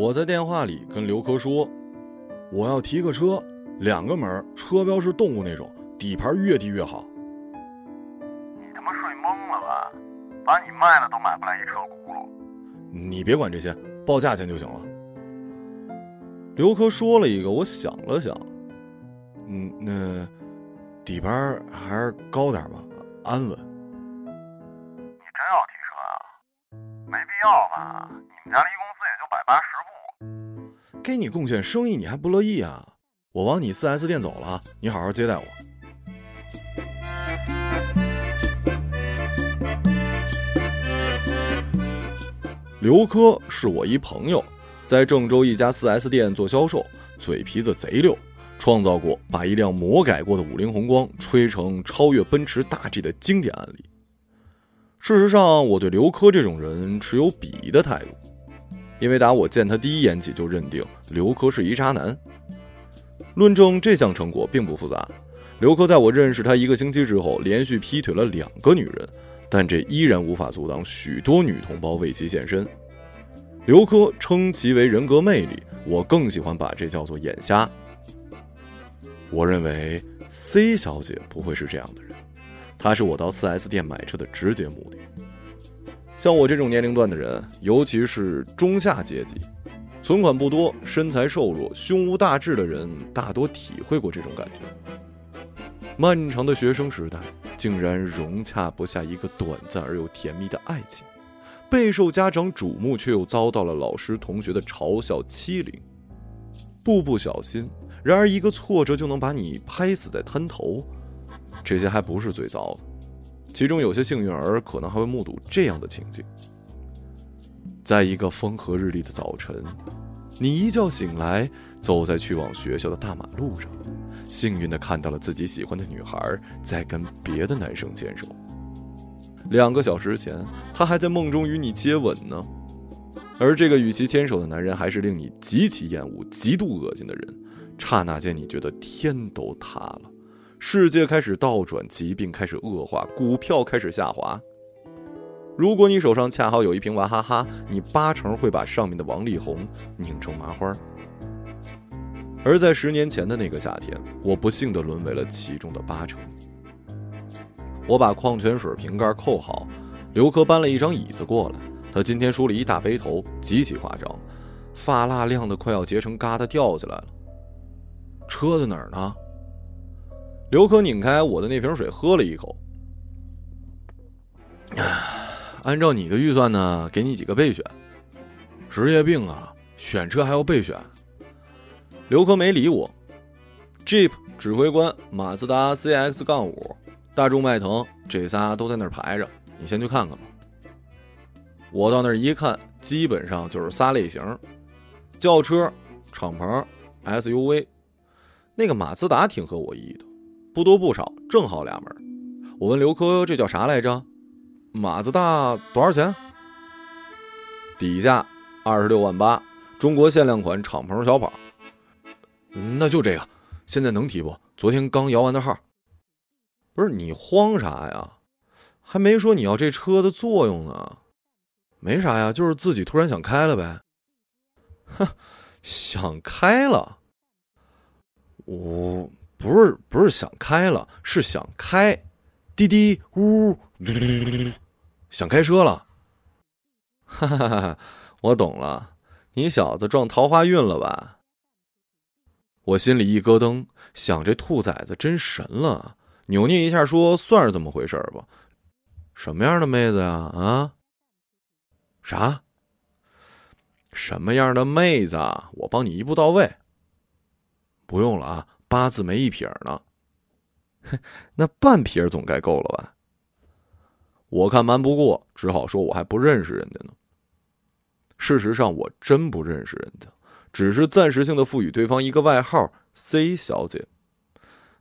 我在电话里跟刘科说：“我要提个车，两个门，车标是动物那种，底盘越低越好。”你他妈睡懵了吧？把你卖了都买不来一车轱辘。你别管这些，报价钱就行了。刘科说了一个，我想了想，嗯，那底盘还是高点吧，安稳。你真要提车啊？没必要吧？你们家离公。给你贡献生意，你还不乐意啊？我往你 4S 店走了，你好好接待我。刘科是我一朋友，在郑州一家 4S 店做销售，嘴皮子贼溜，创造过把一辆魔改过的五菱宏光吹成超越奔驰大 G 的经典案例。事实上，我对刘科这种人持有鄙夷的态度，因为打我见他第一眼起就认定刘科是一渣男。论证这项成果并不复杂，刘科在我认识他一个星期之后，连续劈腿了两个女人。但这依然无法阻挡许多女同胞为其献身。刘科称其为人格魅力，我更喜欢把这叫做眼瞎。我认为 C 小姐不会是这样的人，她是我到 4S 店买车的直接目的。像我这种年龄段的人，尤其是中下阶级，存款不多、身材瘦弱、胸无大志的人，大多体会过这种感觉。漫长的学生时代，竟然融洽不下一个短暂而又甜蜜的爱情，备受家长瞩目，却又遭到了老师同学的嘲笑欺凌，步步小心。然而一个挫折就能把你拍死在滩头，这些还不是最糟的，其中有些幸运儿可能还会目睹这样的情景：在一个风和日丽的早晨，你一觉醒来，走在去往学校的大马路上。幸运的看到了自己喜欢的女孩在跟别的男生牵手。两个小时前，他还在梦中与你接吻呢，而这个与其牵手的男人还是令你极其厌恶、极度恶心的人。刹那间，你觉得天都塌了，世界开始倒转，疾病开始恶化，股票开始下滑。如果你手上恰好有一瓶娃哈哈，你八成会把上面的王力宏拧成麻花。而在十年前的那个夏天，我不幸的沦为了其中的八成。我把矿泉水瓶盖扣好，刘科搬了一张椅子过来。他今天梳了一大背头，极其夸张，发蜡亮的快要结成疙瘩掉下来了。车在哪儿呢？刘科拧开我的那瓶水，喝了一口。按照你的预算呢，给你几个备选。职业病啊，选车还要备选。刘科没理我，Jeep 指挥官、马自达 CX 杠五、大众迈腾这仨都在那儿排着，你先去看看吧。我到那儿一看，基本上就是仨类型：轿车、敞篷、SUV。那个马自达挺合我意的，不多不少，正好俩门。我问刘科这叫啥来着？马自达多少钱？底价二十六万八，中国限量款敞篷小跑。那就这个，现在能提不？昨天刚摇完的号。不是你慌啥呀？还没说你要这车的作用呢。没啥呀，就是自己突然想开了呗。哼，想开了。我不是不是想开了，是想开。滴滴呜，想开车了。哈哈哈哈！我懂了，你小子撞桃花运了吧？我心里一咯噔，想这兔崽子真神了，扭捏一下说：“算是这么回事吧。”什么样的妹子呀？啊？啥？什么样的妹子？我帮你一步到位。不用了啊，八字没一撇呢。那半撇总该够了吧？我看瞒不过，只好说我还不认识人家呢。事实上，我真不认识人家。只是暂时性的赋予对方一个外号 “C 小姐”，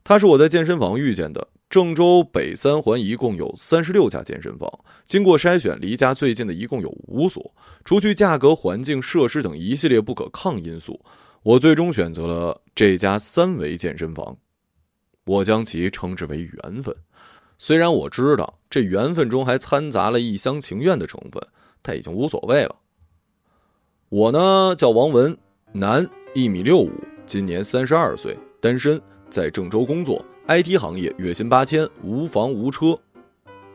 她是我在健身房遇见的。郑州北三环一共有三十六家健身房，经过筛选，离家最近的一共有五所。除去价格、环境、设施等一系列不可抗因素，我最终选择了这家三维健身房。我将其称之为缘分，虽然我知道这缘分中还掺杂了一厢情愿的成分，但已经无所谓了。我呢叫王文，男，一米六五，今年三十二岁，单身，在郑州工作，IT 行业，月薪八千，无房无车。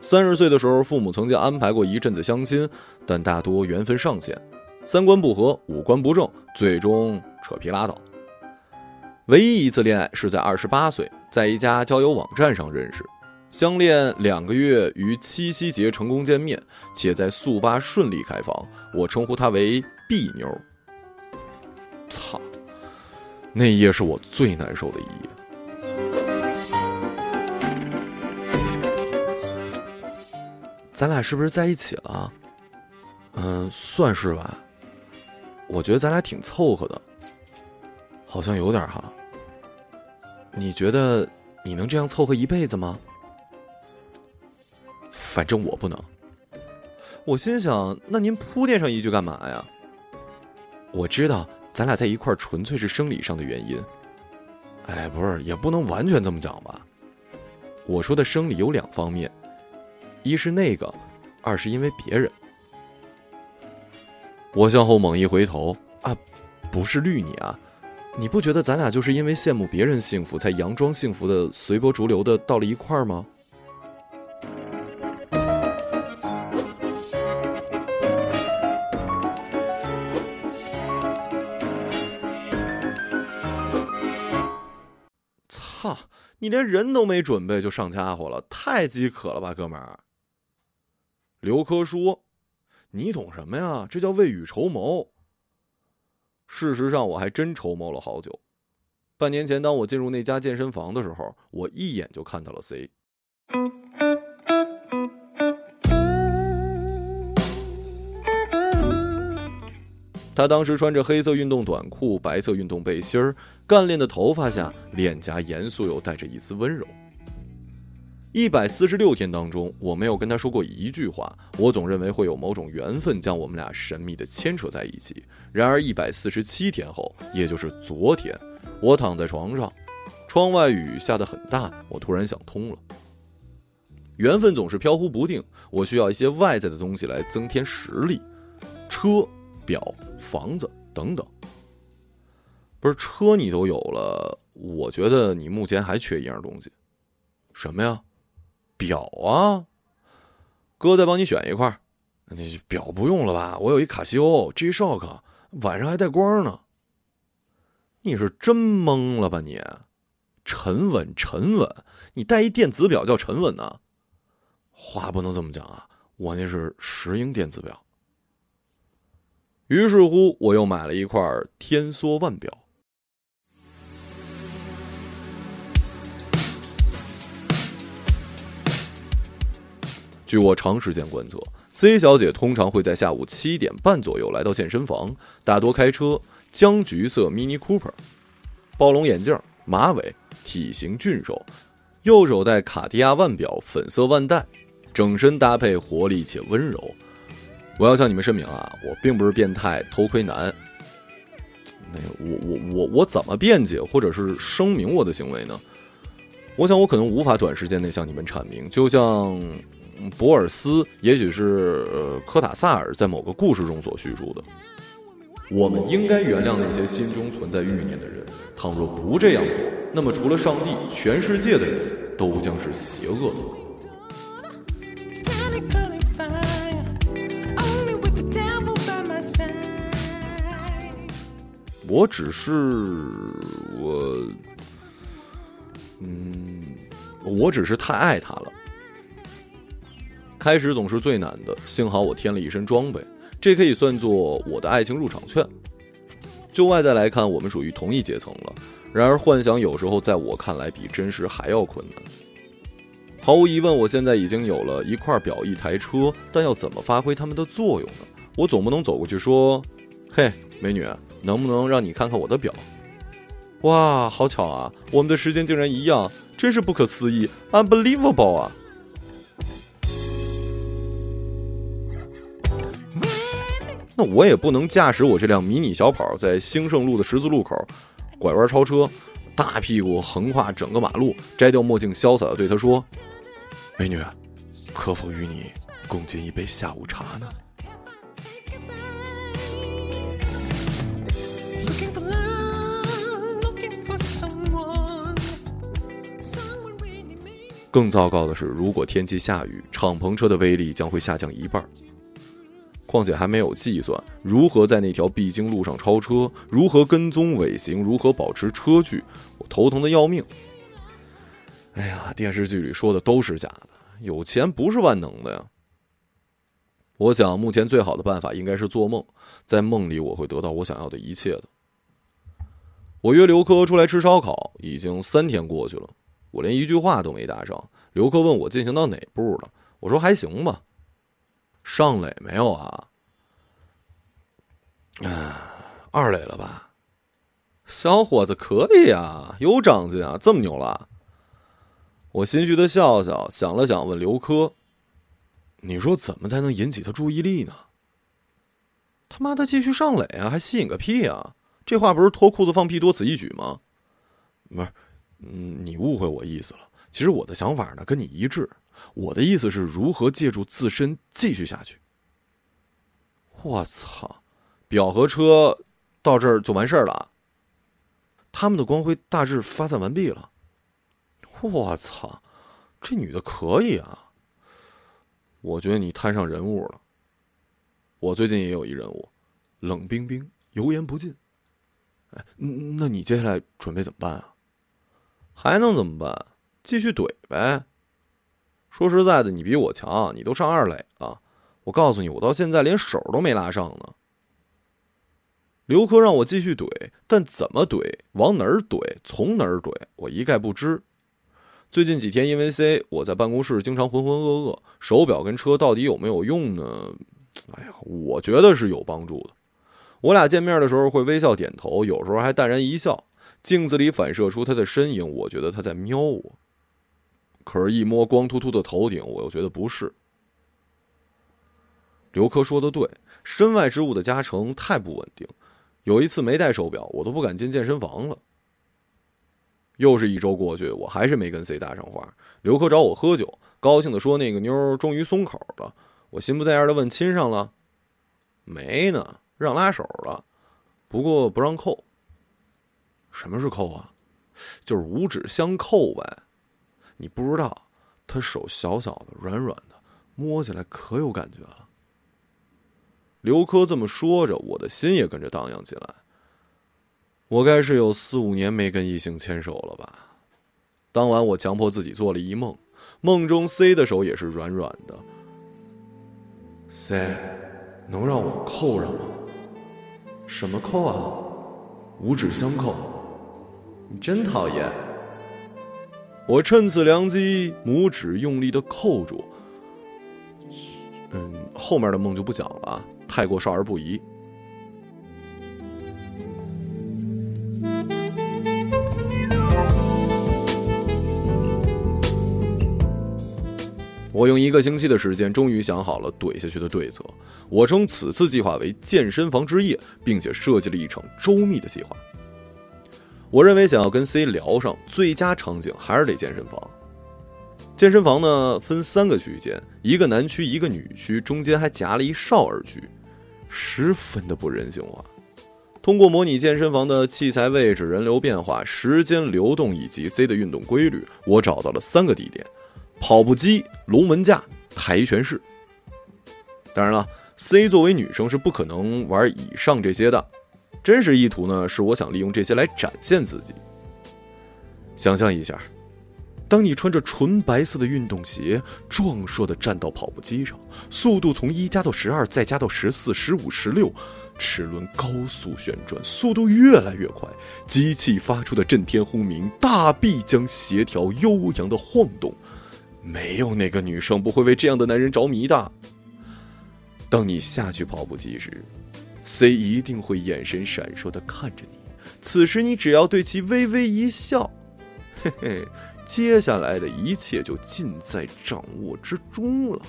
三十岁的时候，父母曾经安排过一阵子相亲，但大多缘分尚浅，三观不合，五官不正，最终扯皮拉倒。唯一一次恋爱是在二十八岁，在一家交友网站上认识，相恋两个月，于七夕节成功见面，且在速八顺利开房。我称呼她为 B 妞。操，那一夜是我最难受的一夜。咱俩是不是在一起了？嗯，算是吧。我觉得咱俩挺凑合的，好像有点哈。你觉得你能这样凑合一辈子吗？反正我不能。我心想，那您铺垫上一句干嘛呀？我知道咱俩在一块儿纯粹是生理上的原因。哎，不是，也不能完全这么讲吧。我说的生理有两方面，一是那个，二是因为别人。我向后猛一回头，啊，不是绿你啊。你不觉得咱俩就是因为羡慕别人幸福，才佯装幸福的，随波逐流的到了一块儿吗？操！你连人都没准备就上家伙了，太饥渴了吧，哥们儿。刘科说：“你懂什么呀？这叫未雨绸缪。”事实上，我还真筹谋了好久。半年前，当我进入那家健身房的时候，我一眼就看到了 C。他当时穿着黑色运动短裤、白色运动背心儿，干练的头发下，脸颊严肃又带着一丝温柔。一百四十六天当中，我没有跟他说过一句话。我总认为会有某种缘分将我们俩神秘的牵扯在一起。然而一百四十七天后，也就是昨天，我躺在床上，窗外雨下得很大，我突然想通了。缘分总是飘忽不定，我需要一些外在的东西来增添实力，车、表、房子等等。不是车你都有了，我觉得你目前还缺一样东西，什么呀？表啊，哥再帮你选一块你表不用了吧？我有一卡西欧 G Shock，晚上还带光呢。你是真懵了吧你？沉稳沉稳，你带一电子表叫沉稳呢？话不能这么讲啊，我那是石英电子表。于是乎，我又买了一块天梭腕表。据我长时间观测，C 小姐通常会在下午七点半左右来到健身房，大多开车姜橘色 Mini Cooper，暴龙眼镜，马尾，体型俊瘦，右手戴卡地亚腕表，粉色腕带，整身搭配活力且温柔。我要向你们声明啊，我并不是变态偷窥男。那我我我我怎么辩解或者是声明我的行为呢？我想我可能无法短时间内向你们阐明，就像。博尔斯，也许是呃科塔萨尔在某个故事中所叙述的。我们应该原谅那些心中存在欲念的人。倘若不这样做，那么除了上帝，全世界的人都将是邪恶的。我只是我，嗯，我只是太爱他了。开始总是最难的，幸好我添了一身装备，这可以算作我的爱情入场券。就外在来看，我们属于同一阶层了。然而，幻想有时候在我看来比真实还要困难。毫无疑问，我现在已经有了一块表、一台车，但要怎么发挥它们的作用呢？我总不能走过去说：“嘿，美女，能不能让你看看我的表？”哇，好巧啊，我们的时间竟然一样，真是不可思议，unbelievable 啊！那我也不能驾驶我这辆迷你小跑在兴盛路的十字路口拐弯超车大屁股横跨整个马路摘掉墨镜潇洒的对他说美女可否与你共进一杯下午茶呢？更糟糕的是如果天气下雨敞篷车的威力将会下降一半况且还没有计算如何在那条必经路上超车，如何跟踪尾行，如何保持车距，我头疼的要命。哎呀，电视剧里说的都是假的，有钱不是万能的呀。我想，目前最好的办法应该是做梦，在梦里我会得到我想要的一切的。我约刘科出来吃烧烤，已经三天过去了，我连一句话都没搭上。刘科问我进行到哪步了，我说还行吧。上垒没有啊？啊，二垒了吧？小伙子可以啊，有长进啊，这么牛了。我心虚的笑笑，想了想，问刘科。你说怎么才能引起他注意力呢？他妈的，继续上垒啊，还吸引个屁啊！这话不是脱裤子放屁多此一举吗？不是，嗯，你误会我意思了。其实我的想法呢跟你一致。我的意思是如何借助自身继续下去。我操，表和车到这儿就完事儿了。他们的光辉大致发散完毕了。我操，这女的可以啊！我觉得你摊上人物了。我最近也有一任务，冷冰冰，油盐不进。哎，那你接下来准备怎么办啊？还能怎么办？继续怼呗。说实在的，你比我强，你都上二垒了。我告诉你，我到现在连手都没拉上呢。刘科让我继续怼，但怎么怼，往哪儿怼，从哪儿怼，我一概不知。最近几天因为 C，我在办公室经常浑浑噩噩。手表跟车到底有没有用呢？哎呀，我觉得是有帮助的。我俩见面的时候会微笑点头，有时候还淡然一笑。镜子里反射出他的身影，我觉得他在瞄我。可是，一摸光秃秃的头顶，我又觉得不是。刘科说的对，身外之物的加成太不稳定。有一次没带手表，我都不敢进健身房了。又是一周过去，我还是没跟 C 搭上话。刘科找我喝酒，高兴的说：“那个妞终于松口了。”我心不在焉的问：“亲上了？”“没呢，让拉手了，不过不让扣。”“什么是扣啊？”“就是五指相扣呗。”“你不知道，他手小小的，软软的，摸起来可有感觉了。”刘科这么说着，我的心也跟着荡漾起来。我该是有四五年没跟异性牵手了吧？当晚我强迫自己做了一梦，梦中 C 的手也是软软的。C，能让我扣上吗？什么扣啊？五指相扣。你真讨厌。我趁此良机，拇指用力的扣住。嗯，后面的梦就不讲了，太过少儿不宜。我用一个星期的时间，终于想好了怼下去的对策。我称此次计划为“健身房之夜”，并且设计了一场周密的计划。我认为，想要跟 C 聊上，最佳场景还是得健身房。健身房呢，分三个区间，一个男区，一个女区，中间还夹了一少儿区，十分的不人性化。通过模拟健身房的器材位置、人流变化、时间流动以及 C 的运动规律，我找到了三个地点。跑步机、龙门架、跆拳室。当然了，C 作为女生是不可能玩以上这些的。真实意图呢，是我想利用这些来展现自己。想象一下，当你穿着纯白色的运动鞋，壮硕的站到跑步机上，速度从一加到十二，再加到十四、十五、十六，齿轮高速旋转，速度越来越快，机器发出的震天轰鸣，大臂将协调悠扬的晃动。没有哪个女生不会为这样的男人着迷的。当你下去跑步机时，C 一定会眼神闪烁的看着你。此时你只要对其微微一笑，嘿嘿，接下来的一切就尽在掌握之中了。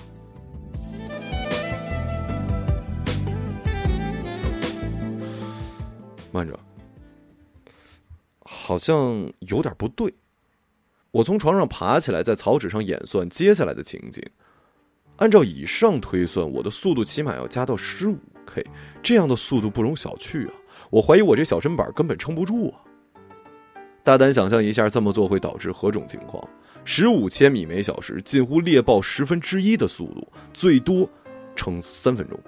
慢着，好像有点不对。我从床上爬起来，在草纸上演算接下来的情景。按照以上推算，我的速度起码要加到十五 K，这样的速度不容小觑啊！我怀疑我这小身板根本撑不住啊！大胆想象一下，这么做会导致何种情况？十五千米每小时，近乎猎豹十分之一的速度，最多撑三分钟。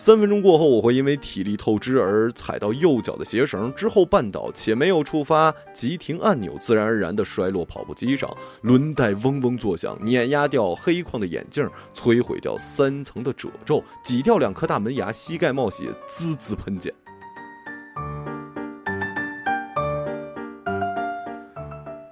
三分钟过后，我会因为体力透支而踩到右脚的鞋绳，之后绊倒，且没有触发急停按钮，自然而然地摔落跑步机上，轮带嗡嗡作响，碾压掉黑框的眼镜，摧毁掉三层的褶皱，挤掉两颗大门牙，膝盖冒血，滋滋喷溅。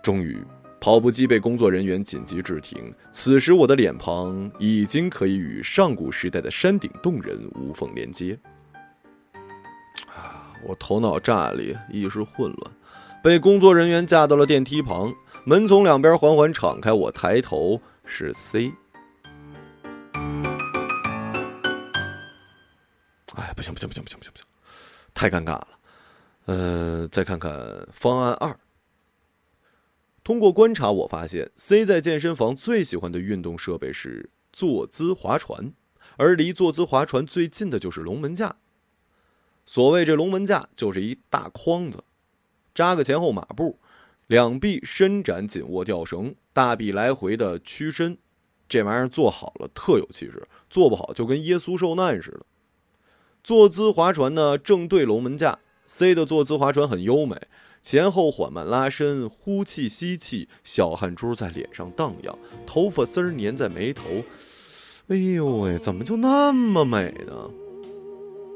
终于。跑步机被工作人员紧急制停，此时我的脸庞已经可以与上古时代的山顶洞人无缝连接。啊！我头脑炸裂，意识混乱，被工作人员架到了电梯旁，门从两边缓缓敞开，我抬头是 C。哎，不行不行不行不行不行不行，太尴尬了。呃，再看看方案二。通过观察，我发现 C 在健身房最喜欢的运动设备是坐姿划船，而离坐姿划船最近的就是龙门架。所谓这龙门架，就是一大筐子，扎个前后马步，两臂伸展紧握吊绳，大臂来回的屈伸，这玩意儿做好了特有气势，做不好就跟耶稣受难似的。坐姿划船呢，正对龙门架，C 的坐姿划船很优美。前后缓慢拉伸，呼气吸气，小汗珠在脸上荡漾，头发丝儿粘在眉头。哎呦喂，怎么就那么美呢？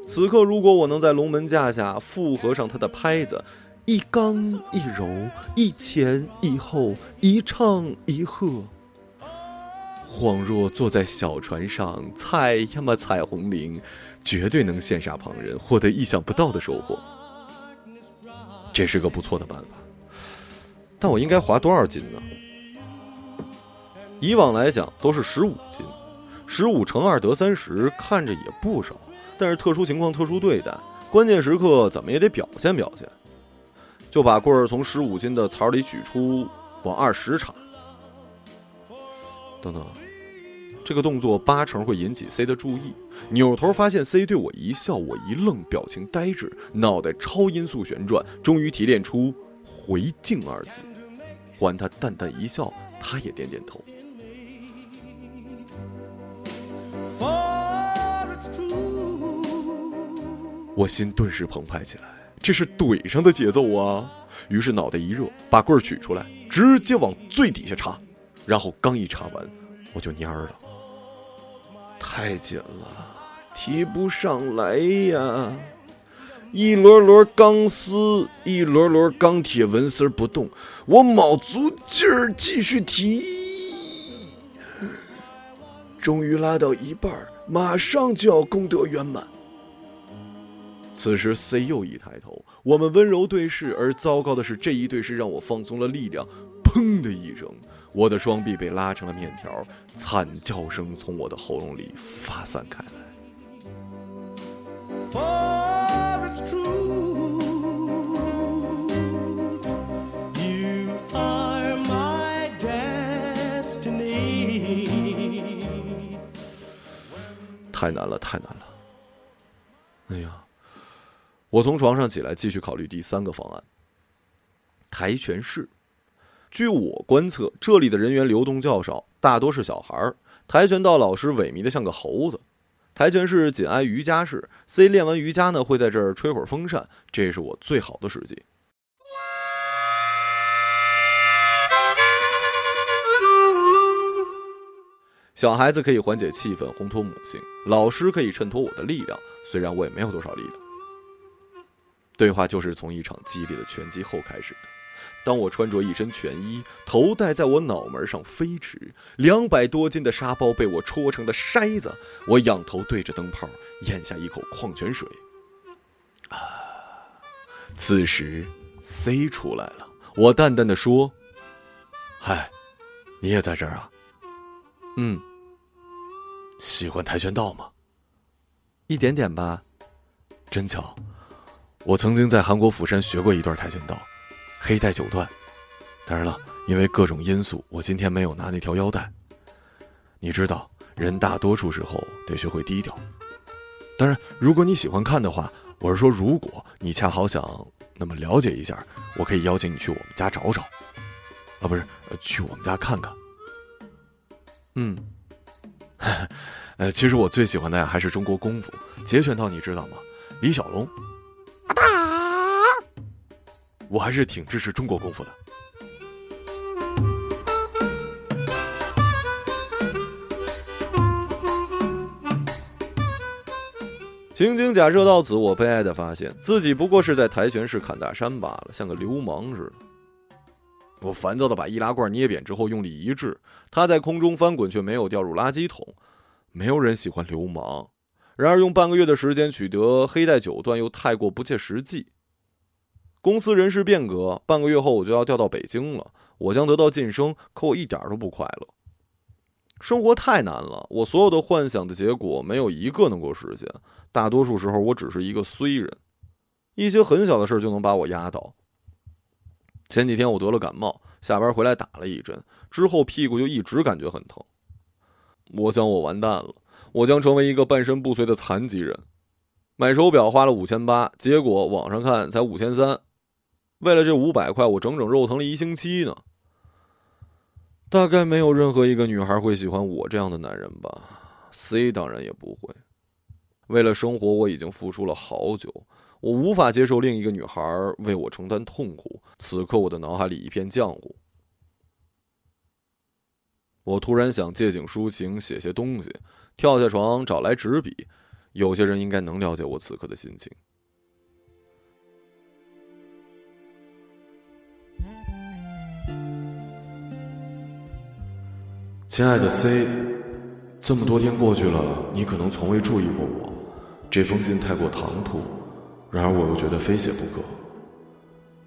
此刻，如果我能在龙门架下附合上他的拍子，一刚一柔，一前一后，一唱一和，恍若坐在小船上踩呀嘛彩虹铃，绝对能羡煞旁人，获得意想不到的收获。这是个不错的办法，但我应该划多少斤呢？以往来讲都是十五斤，十五乘二得三十，看着也不少。但是特殊情况特殊对待，关键时刻怎么也得表现表现。就把棍儿从十五斤的槽里取出，往二十插。等等，这个动作八成会引起 C 的注意。扭头发现 C 对我一笑，我一愣，表情呆滞，脑袋超音速旋转，终于提炼出“回敬”二字，还他淡淡一笑，他也点点头。我心顿时澎湃起来，这是怼上的节奏啊！于是脑袋一热，把棍儿取出来，直接往最底下插，然后刚一插完，我就蔫了。太紧了，提不上来呀！一摞摞钢丝，一摞摞钢铁纹丝不动，我卯足劲儿继续提，终于拉到一半，马上就要功德圆满。此时 C 又一抬头，我们温柔对视，而糟糕的是，这一对视让我放松了力量，砰的一声。我的双臂被拉成了面条，惨叫声从我的喉咙里发散开来。太难了，太难了！哎呀，我从床上起来，继续考虑第三个方案——跆拳室。据我观测，这里的人员流动较少，大多是小孩儿。跆拳道老师萎靡的像个猴子。跆拳室紧挨瑜伽室，C 练完瑜伽呢，会在这儿吹会儿风扇，这是我最好的时机。小孩子可以缓解气氛，烘托母性；老师可以衬托我的力量，虽然我也没有多少力量。对话就是从一场激烈的拳击后开始的。当我穿着一身拳衣，头戴在我脑门上飞驰，两百多斤的沙包被我戳成了筛子，我仰头对着灯泡咽下一口矿泉水。啊！此时 C 出来了，我淡淡的说：“嗨，你也在这儿啊？嗯，喜欢跆拳道吗？一点点吧。真巧，我曾经在韩国釜山学过一段跆拳道。”黑带九段，当然了，因为各种因素，我今天没有拿那条腰带。你知道，人大多数时候得学会低调。当然，如果你喜欢看的话，我是说，如果你恰好想那么了解一下，我可以邀请你去我们家找找。啊，不是，去我们家看看。嗯，呃，其实我最喜欢的呀还是中国功夫截拳道，你知道吗？李小龙。打，我还是挺支持中国功夫的。情景假设到此，我悲哀的发现自己不过是在跆拳室砍大山罢了，像个流氓似的。我烦躁的把易拉罐捏扁之后用力一掷，它在空中翻滚，却没有掉入垃圾桶。没有人喜欢流氓，然而用半个月的时间取得黑带九段又太过不切实际。公司人事变革，半个月后我就要调到北京了，我将得到晋升，可我一点都不快乐。生活太难了，我所有的幻想的结果没有一个能够实现。大多数时候，我只是一个衰人，一些很小的事就能把我压倒。前几天我得了感冒，下班回来打了一针，之后屁股就一直感觉很疼。我想我完蛋了，我将成为一个半身不遂的残疾人。买手表花了五千八，结果网上看才五千三，为了这五百块，我整整肉疼了一星期呢。大概没有任何一个女孩会喜欢我这样的男人吧？C 当然也不会。为了生活，我已经付出了好久，我无法接受另一个女孩为我承担痛苦。此刻，我的脑海里一片浆糊。我突然想借景抒情，写些东西，跳下床找来纸笔。有些人应该能了解我此刻的心情。亲爱的 C，这么多天过去了，你可能从未注意过我。这封信太过唐突，然而我又觉得非写不可。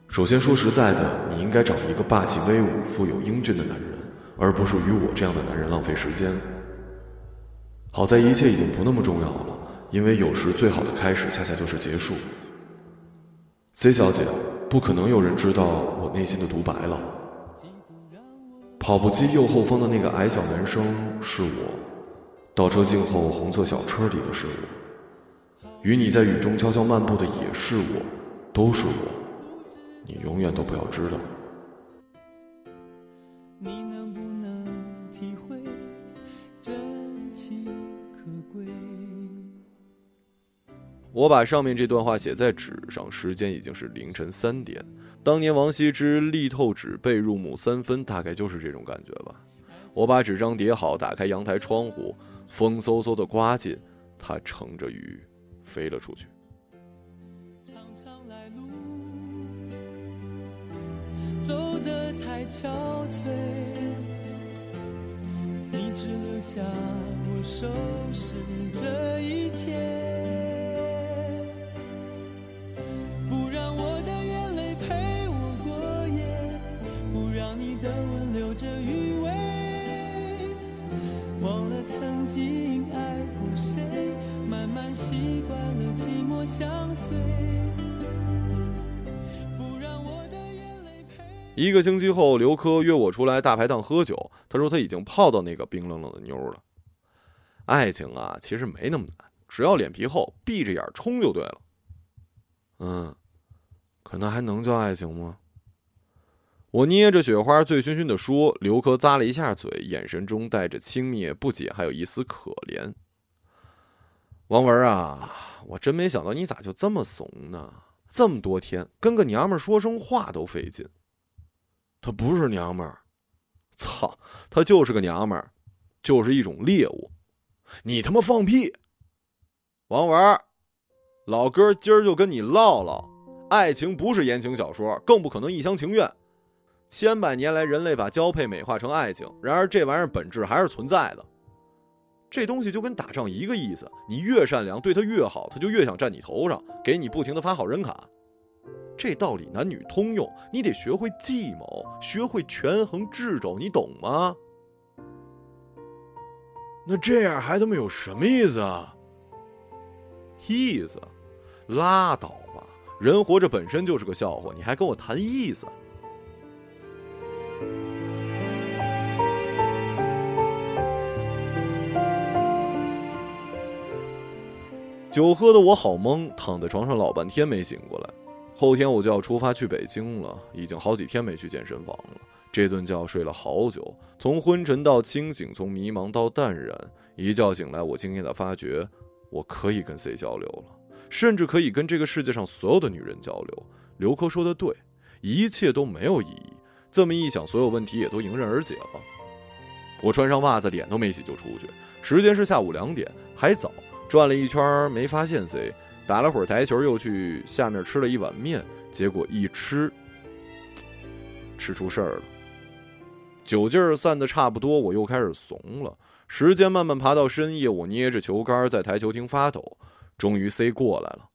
首先说实在的，你应该找一个霸气威武、富有英俊的男人，而不是与我这样的男人浪费时间。好在一切已经不那么重要了，因为有时最好的开始恰恰就是结束。C 小姐，不可能有人知道我内心的独白了。跑步机右后方的那个矮小男生是我，倒车镜后红色小车里的是我，与你在雨中悄悄漫步的也是我，都是我，你永远都不要知道。你能不能体会真情可贵？我把上面这段话写在纸上，时间已经是凌晨三点。当年王羲之“力透纸背，入木三分”，大概就是这种感觉吧。我把纸张叠好，打开阳台窗户，风嗖嗖的刮进，它乘着雨飞了出去。走得太憔悴，你只留下我收拾这一切。不让我的眼陪我过夜，不让你的吻留着余味，忘了曾经爱过谁，慢慢习惯了寂寞相随。不让我的眼泪陪。一个星期后，刘珂约我出来大排档喝酒，他说他已经泡到那个冰冷冷的妞了。爱情啊，其实没那么难，只要脸皮厚，闭着眼冲就对了。嗯，可那还能叫爱情吗？我捏着雪花，醉醺醺地说：“刘科咂了一下嘴，眼神中带着轻蔑、不解，还有一丝可怜。王文啊，我真没想到你咋就这么怂呢？这么多天跟个娘们说声话都费劲。她不是娘们儿，操，她就是个娘们儿，就是一种猎物。你他妈放屁！王文，老哥今儿就跟你唠唠，爱情不是言情小说，更不可能一厢情愿。”千百年来，人类把交配美化成爱情，然而这玩意儿本质还是存在的。这东西就跟打仗一个意思，你越善良，对他越好，他就越想站你头上，给你不停的发好人卡。这道理男女通用，你得学会计谋，学会权衡掣肘，你懂吗？那这样还他妈有什么意思啊？意思？拉倒吧！人活着本身就是个笑话，你还跟我谈意思？酒喝的我好懵，躺在床上老半天没醒过来。后天我就要出发去北京了，已经好几天没去健身房了，这顿觉睡了好久，从昏沉到清醒，从迷茫到淡然。一觉醒来，我惊讶的发觉，我可以跟 C 交流了，甚至可以跟这个世界上所有的女人交流。刘科说的对，一切都没有意义。这么一想，所有问题也都迎刃而解了。我穿上袜子，脸都没洗就出去。时间是下午两点，还早。转了一圈没发现谁打了会儿台球，又去下面吃了一碗面。结果一吃，吃出事儿了。酒劲儿散的差不多，我又开始怂了。时间慢慢爬到深夜，我捏着球杆在台球厅发抖。终于 C 过来了，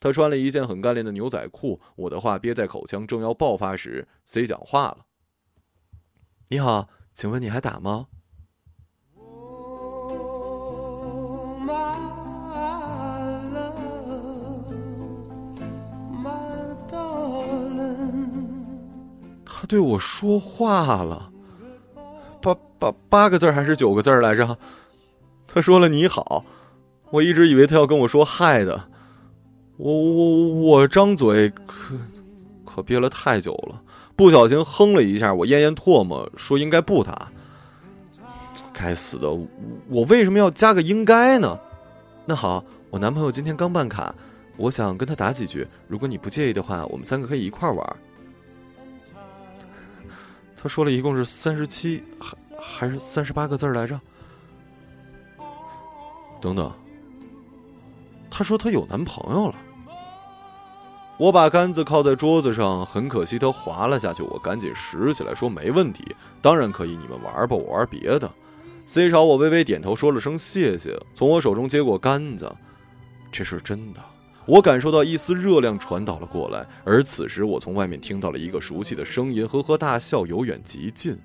他穿了一件很干练的牛仔裤。我的话憋在口腔，正要爆发时，C 讲话了：“你好，请问你还打吗？”他对我说话了。八八八个字还是九个字来着？他说了你好，我一直以为他要跟我说嗨的，我我我张嘴可可憋了太久了，不小心哼了一下，我咽咽唾沫说应该不打。该死的，我为什么要加个应该呢？那好，我男朋友今天刚办卡，我想跟他打几局，如果你不介意的话，我们三个可以一块玩。他说了一共是三十七，还还是三十八个字来着？等等，她说她有男朋友了。我把杆子靠在桌子上，很可惜它滑了下去。我赶紧拾起来，说没问题，当然可以，你们玩吧，我玩别的。C 朝我微微点头，说了声谢谢，从我手中接过杆子，这是真的。我感受到一丝热量传导了过来，而此时我从外面听到了一个熟悉的声音，呵呵大笑，由远及近。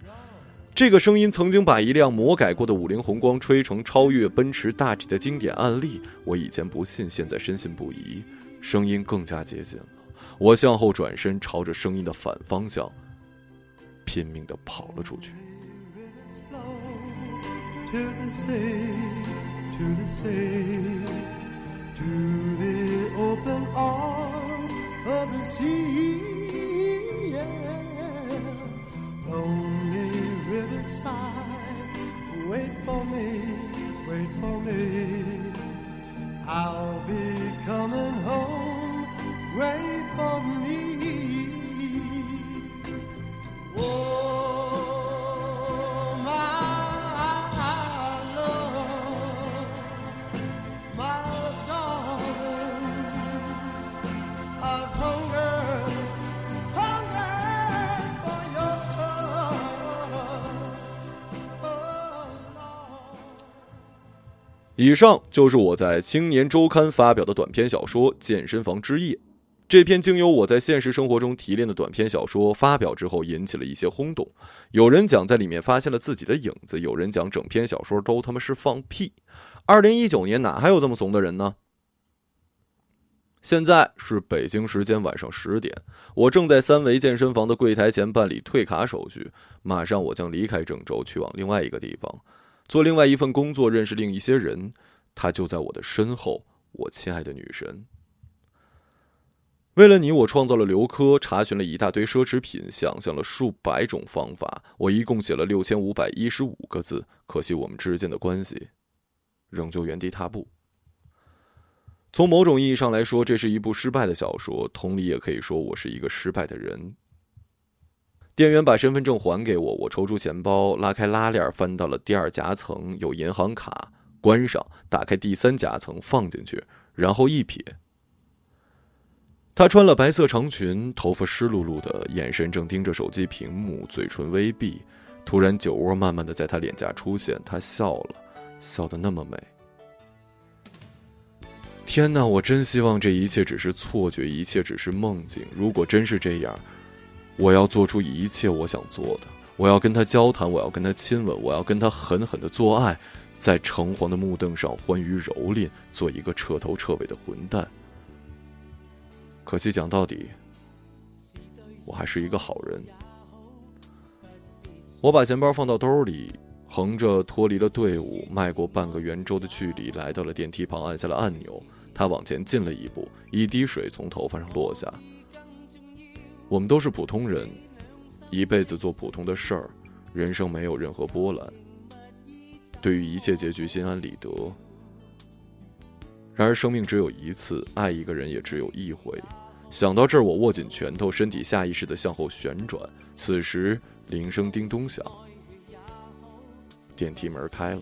这个声音曾经把一辆魔改过的五菱宏光吹成超越奔驰大 G 的经典案例。我以前不信，现在深信不疑。声音更加接近了，我向后转身，朝着声音的反方向拼命地跑了出去。Riverside, wait for me, wait for me. I'll be coming home, 以上就是我在《青年周刊》发表的短篇小说《健身房之夜》。这篇经由我在现实生活中提炼的短篇小说发表之后，引起了一些轰动。有人讲在里面发现了自己的影子，有人讲整篇小说都他妈是放屁。二零一九年哪还有这么怂的人呢？现在是北京时间晚上十点，我正在三维健身房的柜台前办理退卡手续。马上我将离开郑州，去往另外一个地方，做另外一份工作，认识另一些人。他就在我的身后，我亲爱的女神。为了你，我创造了刘科，查询了一大堆奢侈品，想象了数百种方法。我一共写了六千五百一十五个字，可惜我们之间的关系，仍旧原地踏步。从某种意义上来说，这是一部失败的小说。同理，也可以说我是一个失败的人。店员把身份证还给我，我抽出钱包，拉开拉链，翻到了第二夹层，有银行卡，关上，打开第三夹层，放进去，然后一瞥。她穿了白色长裙，头发湿漉漉的，眼神正盯着手机屏幕，嘴唇微闭。突然，酒窝慢慢的在她脸颊出现，她笑了，笑得那么美。天哪！我真希望这一切只是错觉，一切只是梦境。如果真是这样，我要做出一切我想做的。我要跟他交谈，我要跟他亲吻，我要跟他狠狠的做爱，在橙黄的木凳上欢愉蹂躏，做一个彻头彻尾的混蛋。可惜讲到底，我还是一个好人。我把钱包放到兜里，横着脱离了队伍，迈过半个圆周的距离，来到了电梯旁，按下了按钮。他往前进了一步，一滴水从头发上落下。我们都是普通人，一辈子做普通的事儿，人生没有任何波澜。对于一切结局心安理得。然而生命只有一次，爱一个人也只有一回。想到这儿，我握紧拳头，身体下意识地向后旋转。此时铃声叮咚响，电梯门开了。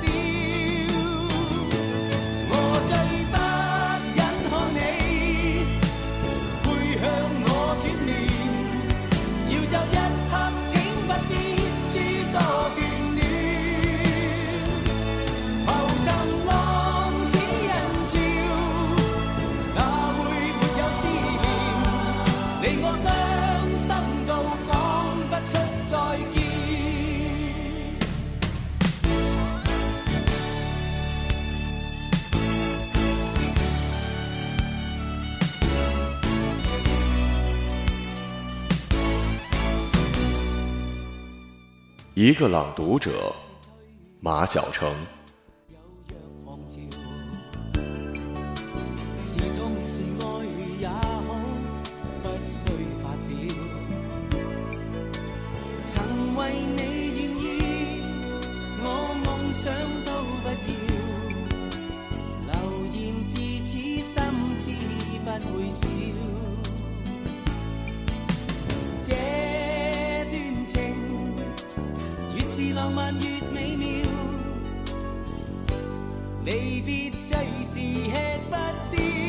一个朗读者，马晓成。漫越美妙，离别最是吃不消。